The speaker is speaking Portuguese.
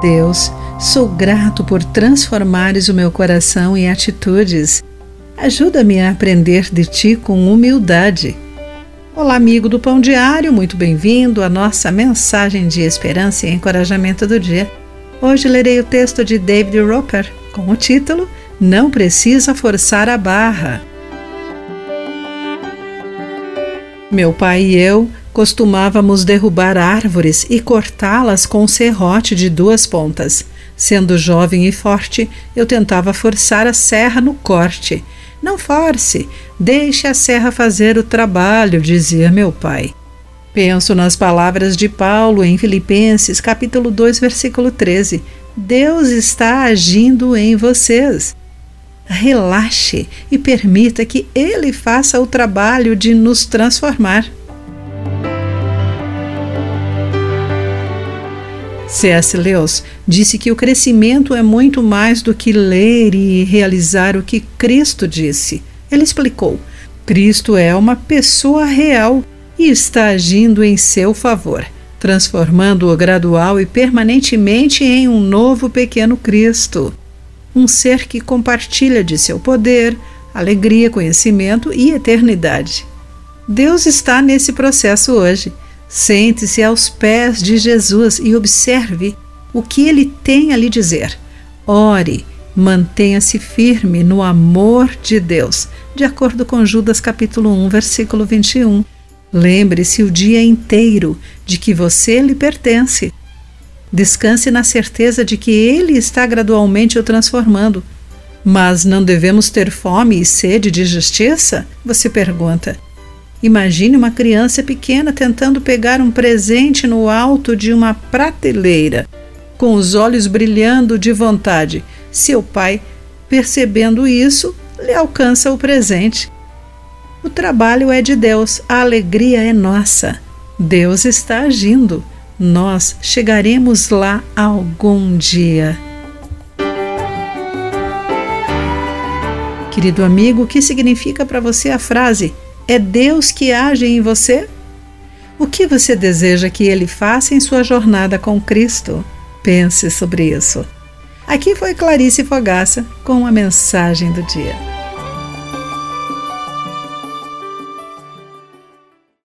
Deus, sou grato por transformares o meu coração em atitudes. Ajuda-me a aprender de ti com humildade. Olá, amigo do Pão Diário, muito bem-vindo à nossa mensagem de esperança e encorajamento do dia. Hoje lerei o texto de David Roper com o título Não Precisa Forçar a Barra. Meu pai e eu Costumávamos derrubar árvores e cortá-las com um serrote de duas pontas. Sendo jovem e forte, eu tentava forçar a serra no corte. Não force, deixe a serra fazer o trabalho, dizia meu pai. Penso nas palavras de Paulo em Filipenses, capítulo 2, versículo 13. Deus está agindo em vocês. Relaxe e permita que ele faça o trabalho de nos transformar. C.S. Lewis disse que o crescimento é muito mais do que ler e realizar o que Cristo disse. Ele explicou: Cristo é uma pessoa real e está agindo em seu favor, transformando-o gradual e permanentemente em um novo pequeno Cristo. Um ser que compartilha de seu poder, alegria, conhecimento e eternidade. Deus está nesse processo hoje Sente-se aos pés de Jesus e observe o que ele tem a lhe dizer. Ore, mantenha-se firme no amor de Deus, de acordo com Judas capítulo 1, versículo 21. Lembre-se o dia inteiro de que você lhe pertence. Descanse na certeza de que ele está gradualmente o transformando. Mas não devemos ter fome e sede de justiça? Você pergunta. Imagine uma criança pequena tentando pegar um presente no alto de uma prateleira, com os olhos brilhando de vontade. Seu pai, percebendo isso, lhe alcança o presente. O trabalho é de Deus, a alegria é nossa. Deus está agindo. Nós chegaremos lá algum dia. Querido amigo, o que significa para você a frase é Deus que age em você? O que você deseja que Ele faça em sua jornada com Cristo? Pense sobre isso. Aqui foi Clarice Fogaça com a mensagem do dia.